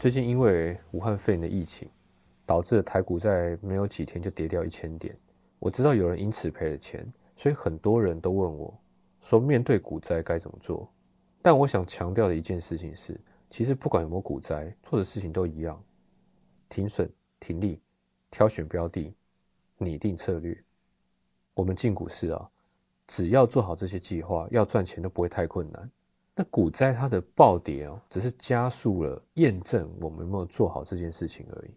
最近因为武汉肺炎的疫情，导致了台股在没有几天就跌掉一千点。我知道有人因此赔了钱，所以很多人都问我，说面对股灾该怎么做？但我想强调的一件事情是，其实不管有没有股灾，做的事情都一样：停损、停利、挑选标的、拟定策略。我们进股市啊，只要做好这些计划，要赚钱都不会太困难。那股灾它的暴跌哦，只是加速了验证我们有没有做好这件事情而已。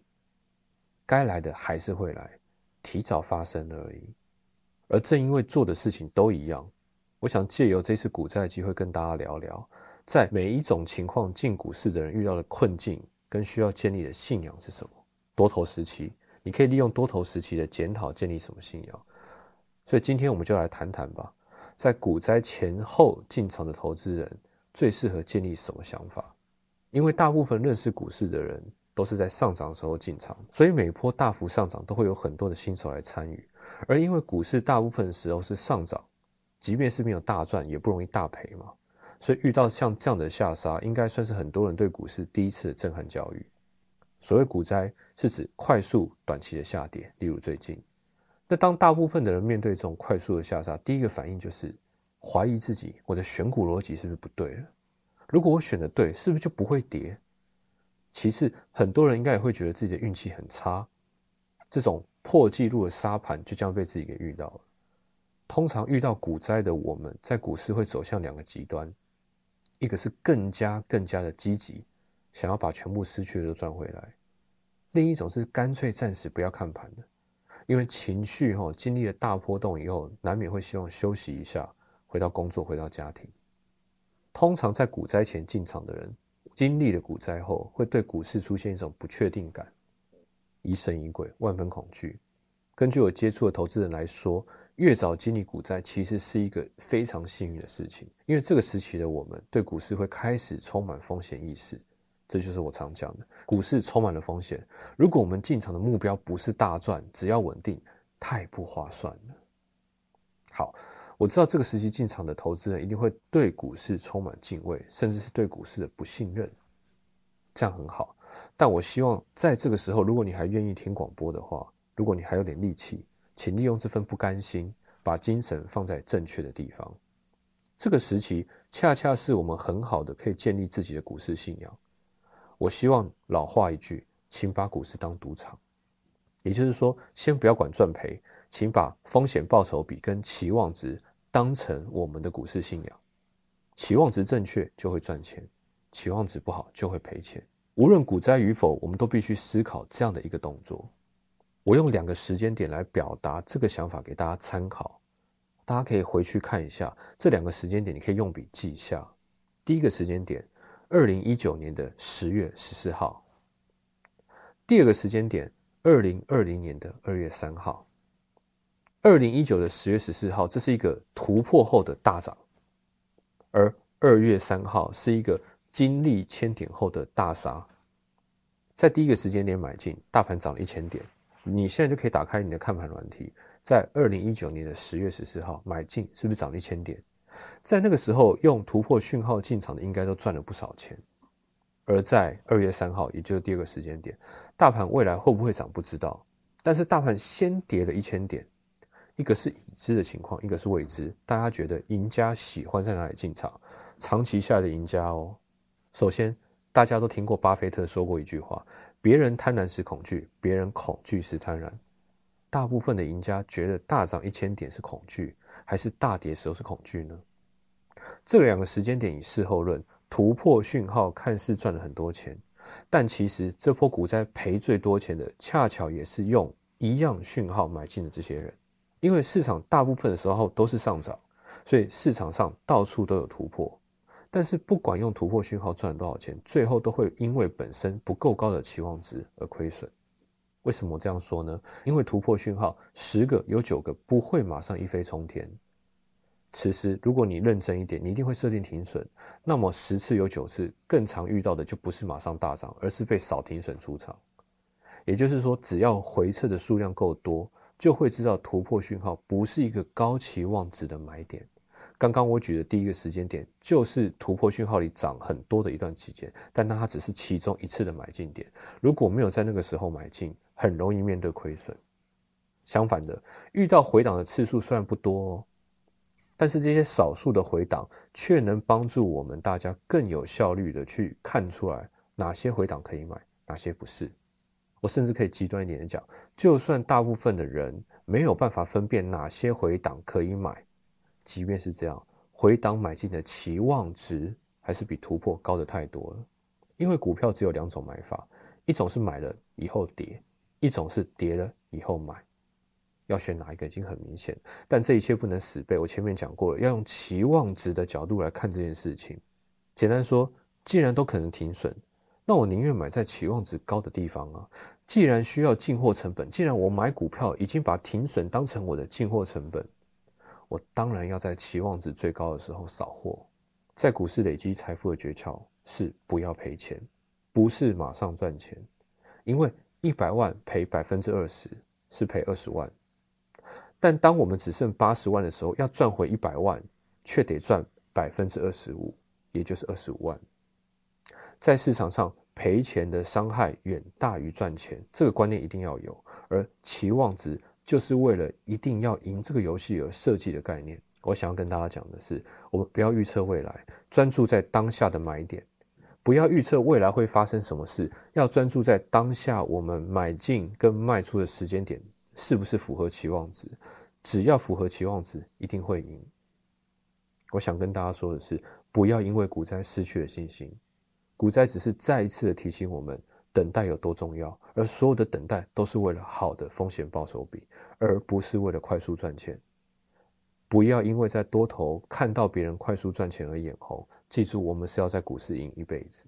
该来的还是会来，提早发生而已。而正因为做的事情都一样，我想借由这次股灾的机会跟大家聊聊，在每一种情况进股市的人遇到的困境跟需要建立的信仰是什么。多头时期，你可以利用多头时期的检讨建立什么信仰。所以今天我们就来谈谈吧，在股灾前后进场的投资人。最适合建立什么想法？因为大部分认识股市的人都是在上涨的时候进场，所以每波大幅上涨都会有很多的新手来参与。而因为股市大部分时候是上涨，即便是没有大赚，也不容易大赔嘛。所以遇到像这样的下杀，应该算是很多人对股市第一次的震撼教育。所谓股灾，是指快速短期的下跌，例如最近。那当大部分的人面对这种快速的下杀，第一个反应就是。怀疑自己，我的选股逻辑是不是不对了？如果我选的对，是不是就不会跌？其次，很多人应该也会觉得自己的运气很差，这种破纪录的沙盘就将被自己给遇到了。通常遇到股灾的我们，在股市会走向两个极端：一个是更加更加的积极，想要把全部失去的都赚回来；另一种是干脆暂时不要看盘的，因为情绪哈经历了大波动以后，难免会希望休息一下。回到工作，回到家庭。通常在股灾前进场的人，经历了股灾后，会对股市出现一种不确定感，疑神疑鬼，万分恐惧。根据我接触的投资人来说，越早经历股灾，其实是一个非常幸运的事情，因为这个时期的我们对股市会开始充满风险意识。这就是我常讲的，股市充满了风险。如果我们进场的目标不是大赚，只要稳定，太不划算了。好。我知道这个时期进场的投资人一定会对股市充满敬畏，甚至是对股市的不信任。这样很好，但我希望在这个时候，如果你还愿意听广播的话，如果你还有点力气，请利用这份不甘心，把精神放在正确的地方。这个时期恰恰是我们很好的可以建立自己的股市信仰。我希望老话一句，请把股市当赌场，也就是说，先不要管赚赔。请把风险报酬比跟期望值当成我们的股市信仰，期望值正确就会赚钱，期望值不好就会赔钱。无论股灾与否，我们都必须思考这样的一个动作。我用两个时间点来表达这个想法给大家参考，大家可以回去看一下这两个时间点，你可以用笔记一下。第一个时间点，二零一九年的十月十四号；第二个时间点，二零二零年的二月三号。二零一九的十月十四号，这是一个突破后的大涨，而二月三号是一个经历千点后的大杀。在第一个时间点买进，大盘涨了一千点，你现在就可以打开你的看盘软体，在二零一九年的十月十四号买进，是不是涨了一千点？在那个时候用突破讯号进场的，应该都赚了不少钱。而在二月三号，也就是第二个时间点，大盘未来会不会涨不知道，但是大盘先跌了一千点。一个是已知的情况，一个是未知。大家觉得赢家喜欢在哪里进场？长期下的赢家哦。首先，大家都听过巴菲特说过一句话：别人贪婪时恐惧，别人恐惧时贪婪。大部分的赢家觉得大涨一千点是恐惧，还是大跌时候是恐惧呢？这两个时间点以事后论，突破讯号看似赚了很多钱，但其实这波股灾赔最多钱的，恰巧也是用一样讯号买进的这些人。因为市场大部分的时候都是上涨，所以市场上到处都有突破。但是不管用突破讯号赚多少钱，最后都会因为本身不够高的期望值而亏损。为什么这样说呢？因为突破讯号十个有九个不会马上一飞冲天。此时如果你认真一点，你一定会设定停损。那么十次有九次更常遇到的就不是马上大涨，而是被扫停损出场。也就是说，只要回撤的数量够多。就会知道突破讯号不是一个高期望值的买点，刚刚我举的第一个时间点，就是突破讯号里涨很多的一段期间，但它只是其中一次的买进点。如果没有在那个时候买进，很容易面对亏损。相反的，遇到回档的次数虽然不多哦，但是这些少数的回档却能帮助我们大家更有效率的去看出来哪些回档可以买，哪些不是。我甚至可以极端一点的讲，就算大部分的人没有办法分辨哪些回档可以买，即便是这样，回档买进的期望值还是比突破高的太多了。因为股票只有两种买法，一种是买了以后跌，一种是跌了以后买。要选哪一个已经很明显，但这一切不能死背。我前面讲过了，要用期望值的角度来看这件事情。简单说，既然都可能停损，那我宁愿买在期望值高的地方啊。既然需要进货成本，既然我买股票已经把停损当成我的进货成本，我当然要在期望值最高的时候扫货。在股市累积财富的诀窍是不要赔钱，不是马上赚钱，因为一百万赔百分之二十是赔二十万。但当我们只剩八十万的时候，要赚回一百万，却得赚百分之二十五，也就是二十五万。在市场上赔钱的伤害远大于赚钱，这个观念一定要有。而期望值就是为了一定要赢这个游戏而设计的概念。我想要跟大家讲的是，我们不要预测未来，专注在当下的买点；不要预测未来会发生什么事，要专注在当下我们买进跟卖出的时间点。是不是符合期望值？只要符合期望值，一定会赢。我想跟大家说的是，不要因为股灾失去了信心。股灾只是再一次的提醒我们，等待有多重要。而所有的等待都是为了好的风险报酬比，而不是为了快速赚钱。不要因为在多头看到别人快速赚钱而眼红。记住，我们是要在股市赢一辈子。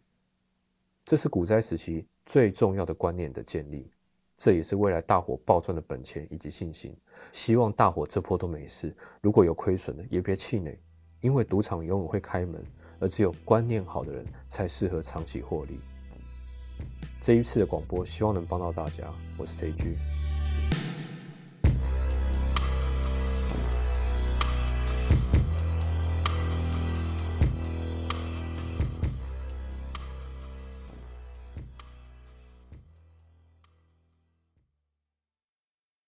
这是股灾时期最重要的观念的建立。这也是未来大伙暴赚的本钱以及信心。希望大伙这波都没事。如果有亏损的，也别气馁，因为赌场永远会开门，而只有观念好的人才适合长期获利。这一次的广播，希望能帮到大家。我是 J G。